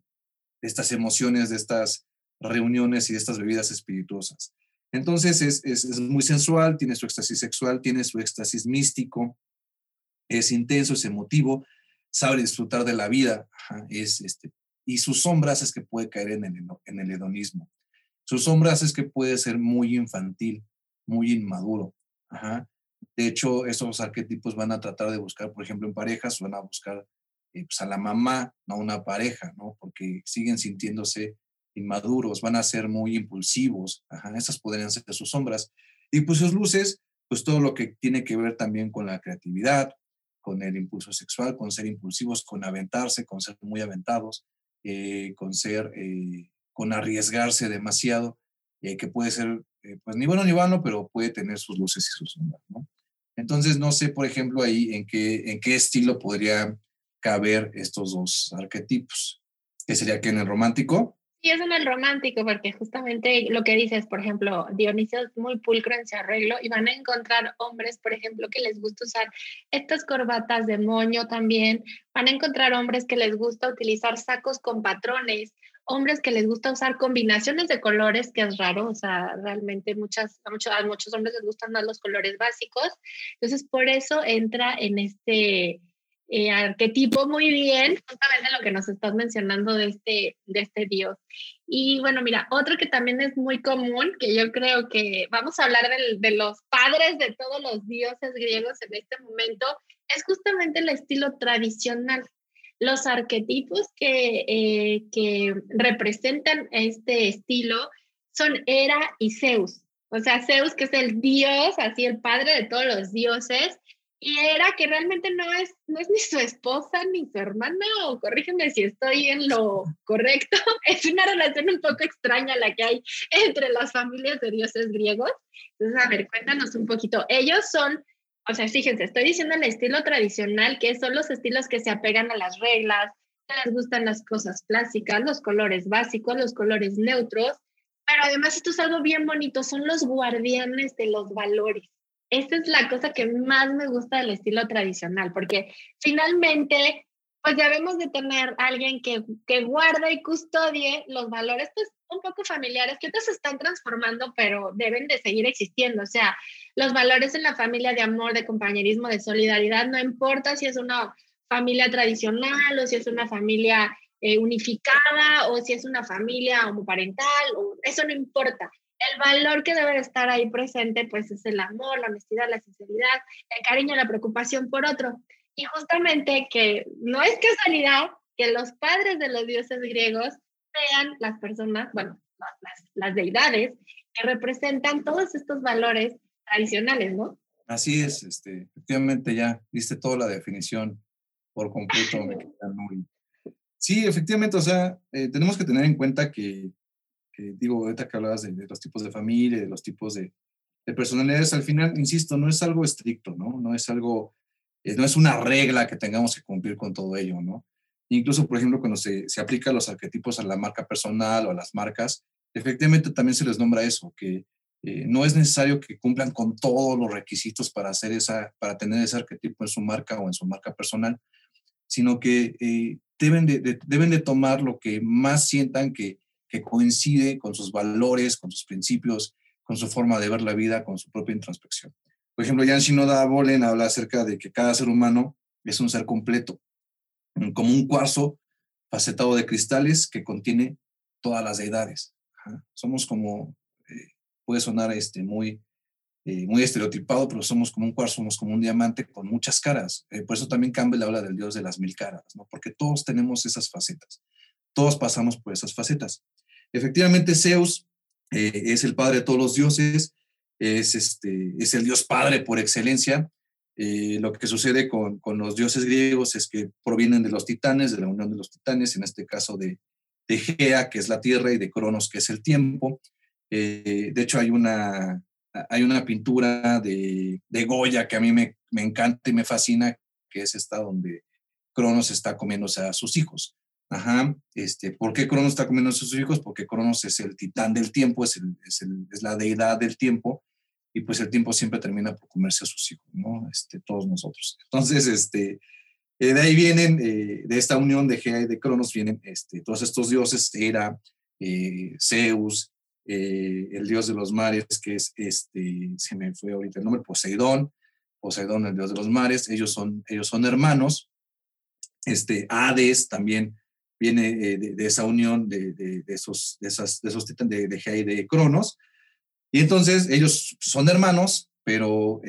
de estas emociones, de estas reuniones y de estas bebidas espirituosas. Entonces es, muy sensual, tiene su éxtasis sexual, tiene su éxtasis místico, es intenso, es emotivo, sabe disfrutar de la vida, es este, y sus sombras es que puede caer en el, en el hedonismo. Sus sombras es que puede ser muy infantil, muy inmaduro. De hecho, esos arquetipos van a tratar de buscar, por ejemplo, en parejas, van a buscar pues, a la mamá, no a una pareja, ¿no? Porque siguen sintiéndose inmaduros, van a ser muy impulsivos, esas podrían ser sus sombras. Y pues sus luces, pues todo lo que tiene que ver también con la creatividad, con el impulso sexual, con ser impulsivos, con aventarse, con ser muy aventados, eh, con ser, eh, con arriesgarse demasiado, eh, que puede ser, pues ni bueno ni vano, pero puede tener sus luces y sus sombras. Entonces, no sé, por ejemplo, ahí en qué, en qué estilo podría caber estos dos arquetipos, que sería que en el romántico, y es en el romántico, porque justamente lo que dices, por ejemplo, Dionisio es muy pulcro en su arreglo y van a encontrar hombres, por ejemplo, que les gusta usar estas corbatas de moño también. Van a encontrar hombres que les gusta utilizar sacos con patrones, hombres que les gusta usar combinaciones de colores, que es raro, o sea, realmente muchas, a, muchos, a muchos hombres les gustan más los colores básicos. Entonces, por eso entra en este eh, arquetipo muy bien, justamente lo que nos estás mencionando de este, de este dios. Y bueno, mira, otro que también es muy común, que yo creo que vamos a hablar de los padres de todos los dioses griegos en este momento, es justamente el estilo tradicional. Los arquetipos que, eh, que representan este estilo son Hera y Zeus. O sea, Zeus, que es el dios, así el padre de todos los dioses, y era que realmente no es, no es ni su esposa ni su hermana, o corrígeme si estoy en lo correcto, es una relación un poco extraña la que hay entre las familias de dioses griegos. Entonces, a ver, cuéntanos un poquito. Ellos son, o sea, fíjense, estoy diciendo el estilo tradicional, que son los estilos que se apegan a las reglas, que les gustan las cosas clásicas, los colores básicos, los colores neutros, pero además esto es algo bien bonito, son los guardianes de los valores esta es la cosa que más me gusta del estilo tradicional, porque finalmente, pues debemos de tener alguien que, que guarda y custodie los valores, pues un poco familiares, que otros se están transformando, pero deben de seguir existiendo. O sea, los valores en la familia de amor, de compañerismo, de solidaridad, no importa si es una familia tradicional o si es una familia eh, unificada o si es una familia homoparental, o, eso no importa el valor que debe estar ahí presente, pues es el amor, la honestidad, la sinceridad, el cariño, la preocupación por otro. Y justamente que no es casualidad que los padres de los dioses griegos sean las personas, bueno, las, las deidades que representan todos estos valores tradicionales, ¿no? Así es, este, efectivamente ya diste toda la definición por completo. Sí, efectivamente, o sea, eh, tenemos que tener en cuenta que digo, ahorita que hablabas de, los tipos de familia, de los tipos de, de, personalidades, al final, insisto, no es algo estricto, ¿no? No es algo, eh, no es una regla que tengamos que cumplir con todo ello, ¿no? Incluso, por ejemplo, cuando se, se aplica los arquetipos a la marca personal o a las marcas, efectivamente también se les nombra eso, que eh, no es necesario que cumplan con todos los requisitos para hacer esa, para tener ese arquetipo en su marca o en su marca personal, sino que eh, deben, de, deben de tomar lo que más sientan que, que coincide con sus valores, con sus principios, con su forma de ver la vida, con su propia introspección. Por ejemplo, Jan Shinoda Bolen habla acerca de que cada ser humano es un ser completo, como un cuarzo facetado de cristales que contiene todas las deidades. Somos como, eh, puede sonar este, muy, eh, muy estereotipado, pero somos como un cuarzo, somos como un diamante con muchas caras. Eh, por eso también Campbell habla del dios de las mil caras, porque todos tenemos esas facetas, todos pasamos por esas facetas. Efectivamente, Zeus es el padre de todos los dioses, es, este, es el dios padre por excelencia. lo que sucede con, con, los dioses griegos es que provienen de los titanes, de la unión de los titanes, en este caso de, de Gea, que es la tierra, y de Cronos, que es el tiempo. Eh, de hecho, hay una, hay una pintura de, de Goya que a mí me, me, encanta y me fascina, que es esta donde Cronos está comiéndose a sus hijos. Ajá, este, ¿por qué Cronos está comiendo a sus hijos? Porque Cronos es el titán del tiempo, es, el, es, la deidad del tiempo, y pues el tiempo siempre termina por comerse a sus hijos, ¿no? Este, todos nosotros. Entonces, este, eh, de ahí vienen, eh, de esta unión de Gea y de Cronos, vienen este, todos estos dioses, Hera, eh, Zeus, el dios de los mares, que es, este, se me fue ahorita el nombre, Poseidón, Poseidón, el dios de los mares, ellos son, ellos son hermanos. Este, Hades también viene de, esa unión de, de, esos, de, esas, de esos de, de Gea y de Cronos. Y entonces ellos son hermanos, pero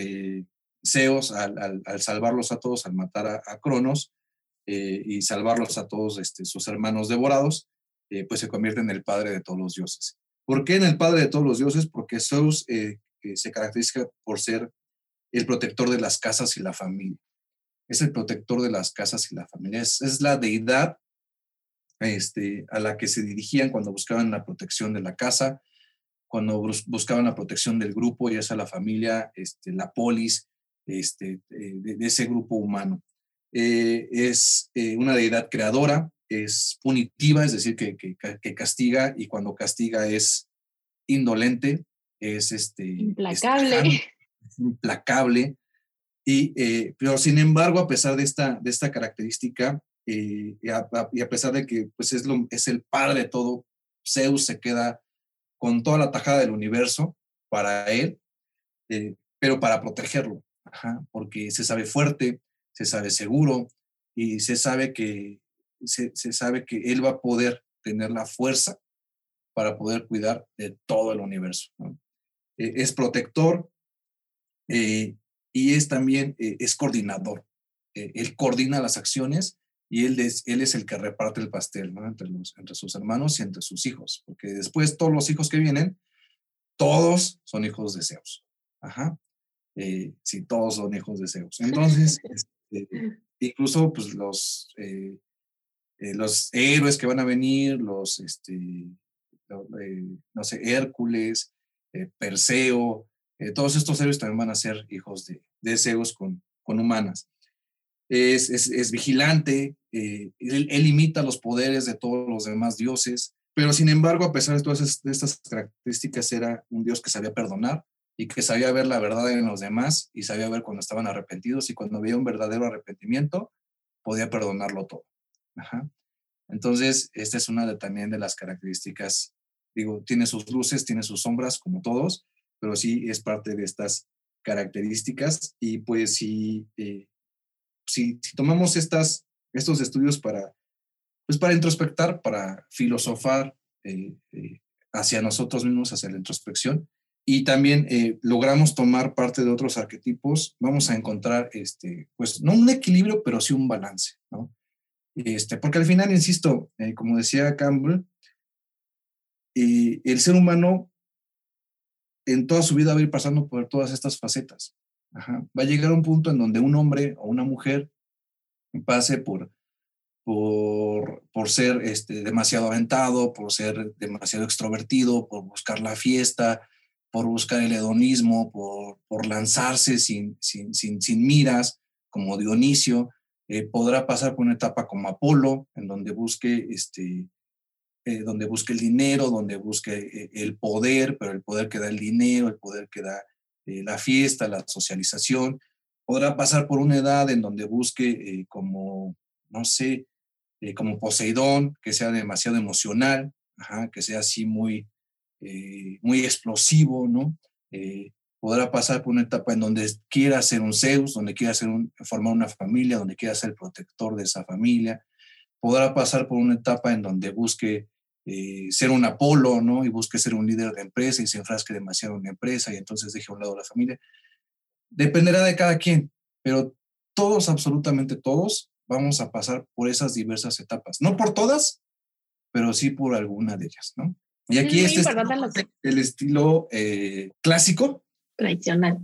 Zeus, al, salvarlos a todos, al matar a, Cronos eh, y salvarlos a todos este, sus hermanos devorados, eh, pues se convierte en el padre de todos los dioses. ¿Por qué en el padre de todos los dioses? Porque Zeus eh, se caracteriza por ser el protector de las casas y la familia. Es el protector de las casas y la familia. Es, la deidad este, a la que se dirigían cuando buscaban la protección de la casa, cuando buscaban la protección del grupo, ya sea la familia, este, la polis, este, eh, de, ese grupo humano. Eh, es eh, una deidad creadora, es punitiva, es decir, que, que, castiga y cuando castiga es indolente, es este, implacable. implacable. Y, pero sin embargo, a pesar de esta, de esta característica, y a, y, a, pesar de que pues es, lo, es el padre de todo, Zeus se queda con toda la tajada del universo para él, pero para protegerlo porque se sabe fuerte, se sabe seguro y se sabe que se, sabe que él va a poder tener la fuerza para poder cuidar de todo el universo. E, es protector eh, y es también eh, es coordinador. Eh, él coordina las acciones y él es, él es el que reparte el pastel entre, los, entre sus hermanos y entre sus hijos, porque después todos los hijos que vienen, todos son hijos de Zeus. Ajá eh, si todos son hijos de Zeus. Entonces, este, incluso pues los, eh, eh, los héroes que van a venir, los, este, no sé, Hércules, Perseo, todos estos héroes también van a ser hijos de, de Zeus con, con humanas. Es, es, es vigilante, él, él, imita los poderes de todos los demás dioses, pero sin embargo, a pesar de todas estas características, era un dios que sabía perdonar, y que sabía ver la verdad en los demás y sabía ver cuando estaban arrepentidos y cuando había un verdadero arrepentimiento, podía perdonarlo todo. Entonces, esta es una de, también de las características, digo, tiene sus luces, tiene sus sombras, como todos, pero sí es parte de estas características y pues si, eh, si, tomamos estas, estos estudios para, pues para introspectar, para filosofar eh, eh, hacia nosotros mismos, hacia la introspección, y también eh, logramos tomar parte de otros arquetipos, vamos a encontrar, este, pues, no un equilibrio, pero sí un balance, ¿no? Este, porque al final, insisto, como decía Campbell, el ser humano en toda su vida va a ir pasando por todas estas facetas. Va a llegar un punto en donde un hombre o una mujer pase por, por, por ser este, demasiado aventado, por ser demasiado extrovertido, por buscar la fiesta, por buscar el hedonismo, por, por lanzarse sin, sin, sin, sin, miras, como Dionisio, eh, podrá pasar por una etapa como Apolo, en donde busque, este, eh, donde busque el dinero, donde busque eh, el poder, pero el poder que da el dinero, el poder que da la fiesta, la socialización. Podrá pasar por una edad en donde busque como no sé, eh, como Poseidón, que sea demasiado emocional, que sea así muy, eh, muy explosivo, ¿no? Eh, podrá pasar por una etapa en donde quiera ser un Zeus, donde quiera ser formar una familia, donde quiera ser protector de esa familia. Podrá pasar por una etapa en donde busque ser un Apolo, ¿no? Y busque ser un líder de empresa y se enfrasque demasiado en la empresa y entonces deje a un lado la familia. Dependerá de cada quien, pero todos, absolutamente todos, vamos a pasar por esas diversas etapas. No por todas, pero sí por alguna de ellas, ¿no? Y aquí este es el estilo eh, clásico. Tradicional.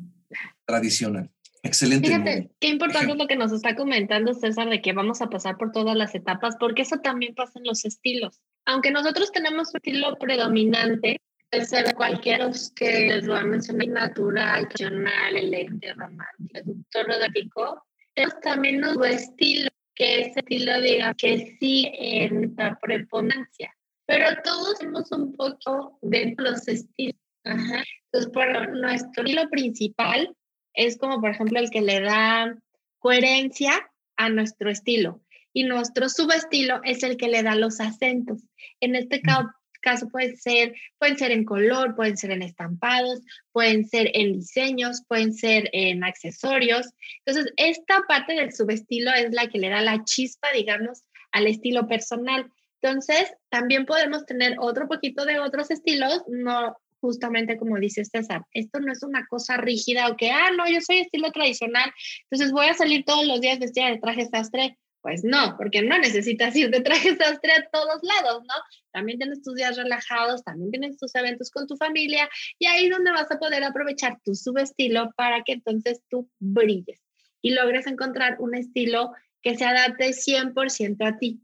Tradicional. Excelente. Fíjate, qué importante es lo que nos está comentando César de que vamos a pasar por todas las etapas, porque eso también pasa en los estilos. Aunque nosotros tenemos un estilo predominante, puede ser cualquiera que les voy a mencionar, natural, tradicional, electro, romántico, seductor, erótico, tenemos también nuestro estilo que ese estilo diga que sí en la preponderancia. Pero todos tenemos un poco de los estilos. Entonces, por nuestro estilo principal es como, por ejemplo, el que le da coherencia a nuestro estilo. Y nuestro subestilo es el que le da los acentos. En este caso, caso puede ser, pueden ser en color, pueden ser en estampados, pueden ser en diseños, pueden ser en accesorios. Entonces, esta parte del subestilo es la que le da la chispa, digamos, al estilo personal. Entonces, también podemos tener otro poquito de otros estilos, no justamente como dice César, esto no es una cosa rígida o que, ah, no, yo soy estilo tradicional, entonces voy a salir todos los días vestida de traje sastre. Pues no, porque no necesitas ir de traje sastre a todos lados, ¿no? También tienes tus días relajados, también tienes tus eventos con tu familia y ahí es donde vas a poder aprovechar tu subestilo para que entonces tú brilles y logres encontrar un estilo que se adapte 100% a ti.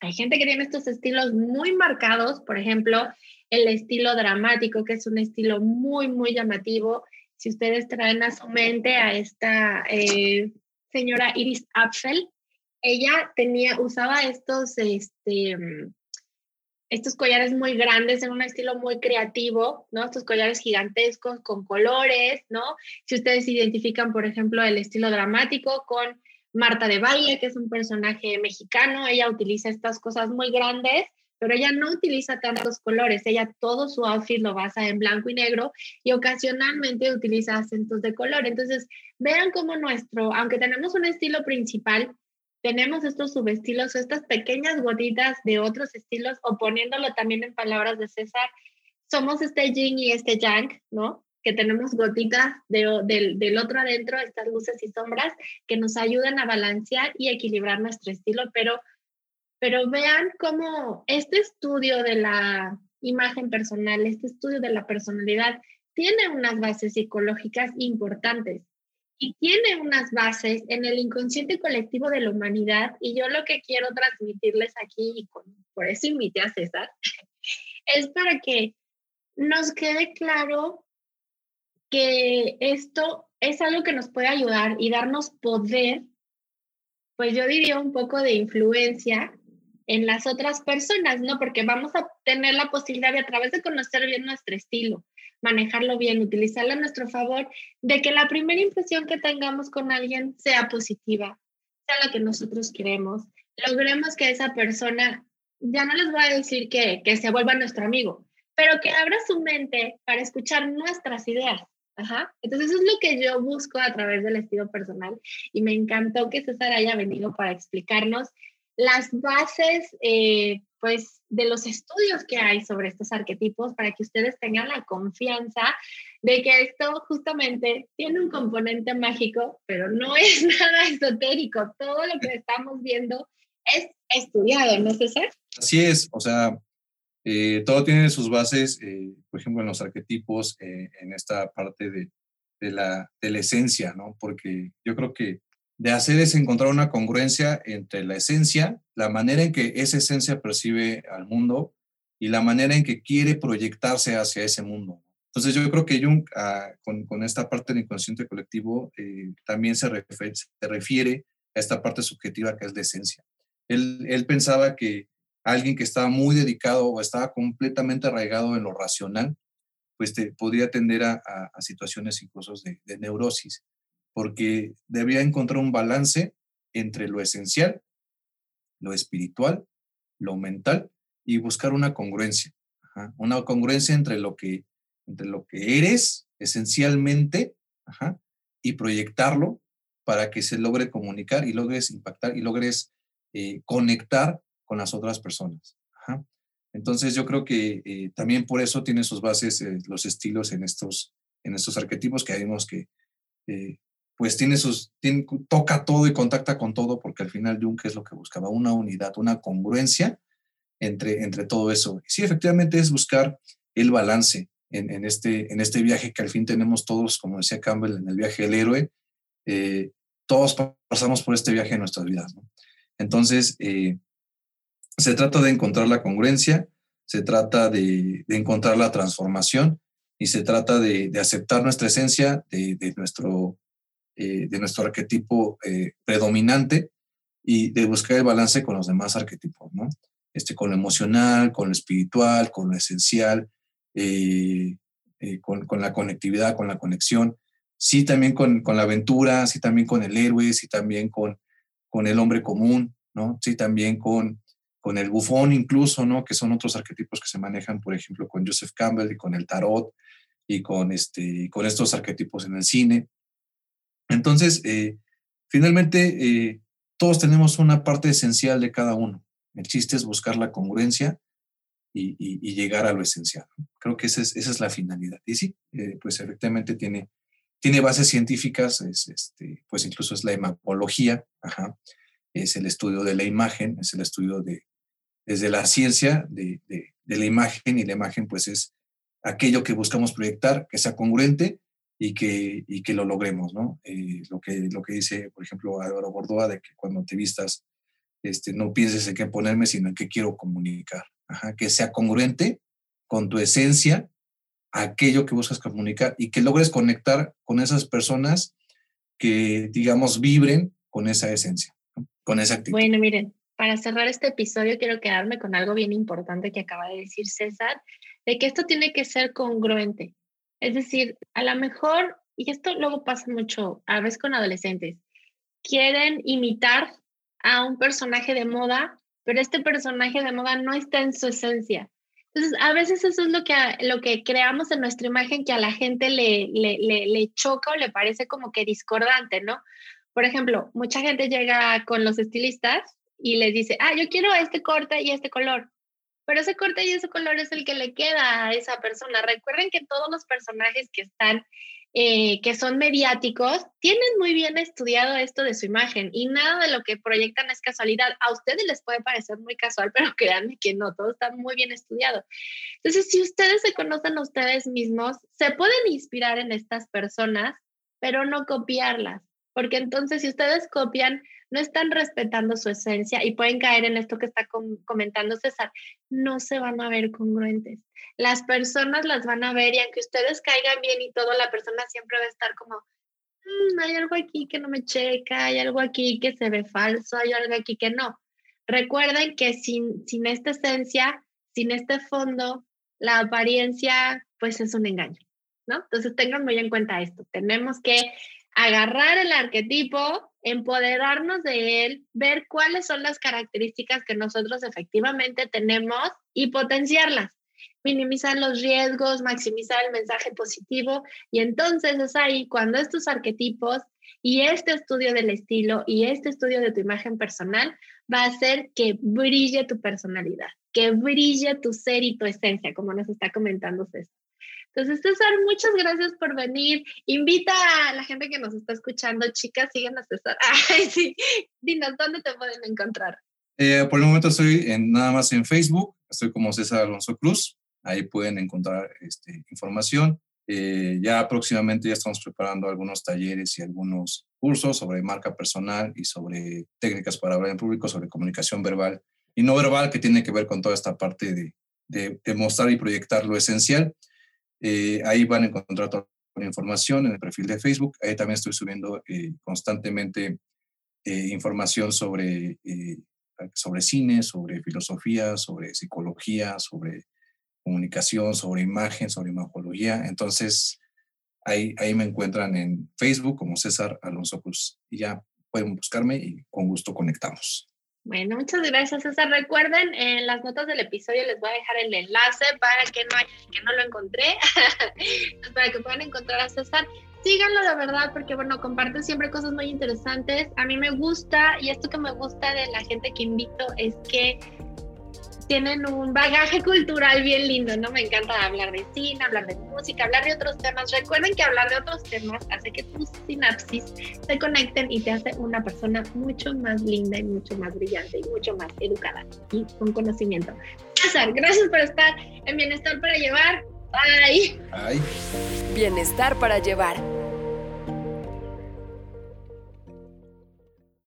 Hay gente que tiene estos estilos muy marcados, por ejemplo, el estilo dramático, que es un estilo muy, muy llamativo. Si ustedes traen a su mente a esta eh, señora Iris Apfel, ella tenía, usaba estos, este, estos collares muy grandes en un estilo muy creativo, ¿no? Estos collares gigantescos con colores, ¿no? Si ustedes identifican, por ejemplo, el estilo dramático con Marta de Baile, que es un personaje mexicano, ella utiliza estas cosas muy grandes, pero ella no utiliza tantos colores, ella todo su outfit lo basa en blanco y negro y ocasionalmente utiliza acentos de color. Entonces, vean cómo nuestro, aunque tenemos un estilo principal, tenemos estos subestilos, estas pequeñas gotitas de otros estilos, o poniéndolo también en palabras de César, somos este yin y este yang, ¿no? Que tenemos gotitas del, del otro adentro, estas luces y sombras, que nos ayudan a balancear y equilibrar nuestro estilo, pero, pero vean cómo este estudio de la imagen personal, este estudio de la personalidad, tiene unas bases psicológicas importantes y tiene unas bases en el inconsciente colectivo de la humanidad y yo lo que quiero transmitirles aquí, y por eso invité a César, es para que nos quede claro que esto es algo que nos puede ayudar y darnos poder, pues yo diría un poco de influencia en las otras personas, ¿no? Porque vamos a tener la posibilidad de a través de conocer bien nuestro estilo, manejarlo bien, utilizarlo a nuestro favor, de que la primera impresión que tengamos con alguien sea positiva, sea la que nosotros queremos, logremos que esa persona, ya no les voy a decir que, que se vuelva nuestro amigo, pero que abra su mente para escuchar nuestras ideas. Ajá. Entonces eso es lo que yo busco a través del estilo personal y me encantó que César haya venido para explicarnos las bases eh, pues de los estudios que hay sobre estos arquetipos para que ustedes tengan la confianza de que esto justamente tiene un componente mágico, pero no es nada esotérico. Todo lo que estamos viendo es estudiado, ¿no, César? Así es, o sea, eh, todo tiene sus bases, eh, por ejemplo, en los arquetipos, en esta parte de, de, la, de la esencia, ¿no? Porque yo creo que de hacer es encontrar una congruencia entre la esencia, la manera en que esa esencia percibe al mundo y la manera en que quiere proyectarse hacia ese mundo. Entonces yo creo que Jung, ah, con, esta parte del inconsciente colectivo, eh, también se, refiere, a esta parte subjetiva que es la esencia. Él, pensaba que alguien que estaba muy dedicado o estaba completamente arraigado en lo racional, pues te, podría tender a, situaciones incluso de neurosis porque debía encontrar un balance entre lo esencial lo espiritual, lo mental y buscar una congruencia. Una congruencia entre lo, que, entre lo que eres esencialmente y proyectarlo para que se logre comunicar y logres impactar y logres eh, conectar con las otras personas. Entonces yo creo que eh, también por eso tiene sus bases eh, los estilos en estos, en estos arquetipos que vimos que pues tiene sus, toca todo y contacta con todo porque al final Jung es lo que buscaba, una unidad, una congruencia entre, entre todo eso. Sí, efectivamente es buscar el balance en, este, en este viaje que al fin tenemos todos, como decía Campbell, en el viaje del héroe, todos pasamos por este viaje en nuestras vidas. Entonces, eh, se trata de encontrar la congruencia, se trata de, encontrar la transformación y se trata de, aceptar nuestra esencia, de, nuestro, eh, de nuestro arquetipo eh, predominante y de buscar el balance con los demás arquetipos, ¿no? Este, con lo emocional, con lo espiritual, con lo esencial, con, con, la conectividad, con la conexión sí también con, con, la aventura, sí también con el héroe, sí también con, con el hombre común, ¿no? Sí también con, con el bufón incluso, ¿no? Que son otros arquetipos que se manejan, por ejemplo, con Joseph Campbell y con el tarot y con, este, con estos arquetipos en el cine. Entonces, eh, finalmente, eh, todos tenemos una parte esencial de cada uno. El chiste es buscar la congruencia y, llegar a lo esencial. Creo que esa es, esa es la finalidad. Y sí, eh, pues efectivamente tiene, tiene bases científicas, es, este, pues incluso es la hemapología, es el estudio de la imagen, es el estudio de, desde la ciencia de, de, la imagen y la imagen pues es aquello que buscamos proyectar, que sea congruente y que, y que lo logremos, ¿no? Eh, lo, que, lo que dice, por ejemplo, Álvaro Bordoa, de que cuando te vistas, este, no pienses en qué ponerme, sino en qué quiero comunicar, que sea congruente con tu esencia aquello que buscas comunicar y que logres conectar con esas personas que, digamos, vibren con esa esencia, con esa actitud. Bueno, miren, para cerrar este episodio quiero quedarme con algo bien importante que acaba de decir César, de que esto tiene que ser congruente. Es decir, a lo mejor, y esto luego pasa mucho a veces con adolescentes, quieren imitar a un personaje de moda, pero este personaje de moda no está en su esencia. Entonces, a veces eso es lo que, lo que creamos en nuestra imagen que a la gente le, le, le, choca o le parece como que discordante, ¿no? Por ejemplo, mucha gente llega con los estilistas y les dice, ah, yo quiero este corte y este color. Pero ese corte y ese color es el que le queda a esa persona. Recuerden que todos los personajes que están eh, que son mediáticos, tienen muy bien estudiado esto de su imagen y nada de lo que proyectan es casualidad. A ustedes les puede parecer muy casual, pero créanme que no, todo está muy bien estudiado. Entonces, si ustedes se conocen a ustedes mismos, se pueden inspirar en estas personas, pero no copiarlas, porque entonces si ustedes copian, no están respetando su esencia y pueden caer en esto que está comentando César, no se van a ver congruentes. Las personas las van a ver y aunque ustedes caigan bien y todo, la persona siempre va a estar como, mm, hay algo aquí que no me checa, hay algo aquí que se ve falso, hay algo aquí que no. Recuerden que sin, sin esta esencia, sin este fondo, la apariencia pues es un engaño, ¿no? Entonces tengan muy en cuenta esto. Tenemos que agarrar el arquetipo, empoderarnos de él, ver cuáles son las características que nosotros efectivamente tenemos y potenciarlas, minimizar los riesgos, maximizar el mensaje positivo y entonces es ahí cuando estos arquetipos y este estudio del estilo y este estudio de tu imagen personal va a hacer que brille tu personalidad, que brille tu ser y tu esencia, como nos está comentando César. Entonces, César, muchas gracias por venir. Invita a la gente que nos está escuchando, chicas, sigan a César. Ay, sí. Dinos, ¿dónde te pueden encontrar? Eh, por el momento estoy en, nada más en Facebook, estoy como César Alonso Cruz, ahí pueden encontrar este, información. Eh, ya próximamente ya estamos preparando algunos talleres y algunos cursos sobre marca personal y sobre técnicas para hablar en público, sobre comunicación verbal y no verbal, que tiene que ver con toda esta parte de, de, de mostrar y proyectar lo esencial. Eh, ahí van a encontrar toda la información en el perfil de Facebook. Ahí también estoy subiendo eh, constantemente eh, información sobre, sobre cine, sobre filosofía, sobre psicología, sobre comunicación, sobre imagen, sobre imagología. Entonces, ahí, ahí me encuentran en Facebook como César Alonso Cruz. Y ya pueden buscarme y con gusto conectamos. Bueno, muchas gracias, César. Recuerden, en las notas del episodio les voy a dejar el enlace para que no, que no lo encontré, para que puedan encontrar a César. Síganlo de verdad, porque bueno, comparte siempre cosas muy interesantes. A mí me gusta, y esto que me gusta de la gente que invito es que tienen un bagaje cultural bien lindo, ¿no? Me encanta hablar de cine, hablar de música, hablar de otros temas. Recuerden que hablar de otros temas hace que tus sinapsis se conecten y te hace una persona mucho más linda y mucho más brillante y mucho más educada y con conocimiento. César, gracias por estar en Bienestar para Llevar. Bye. Bye. Bienestar para Llevar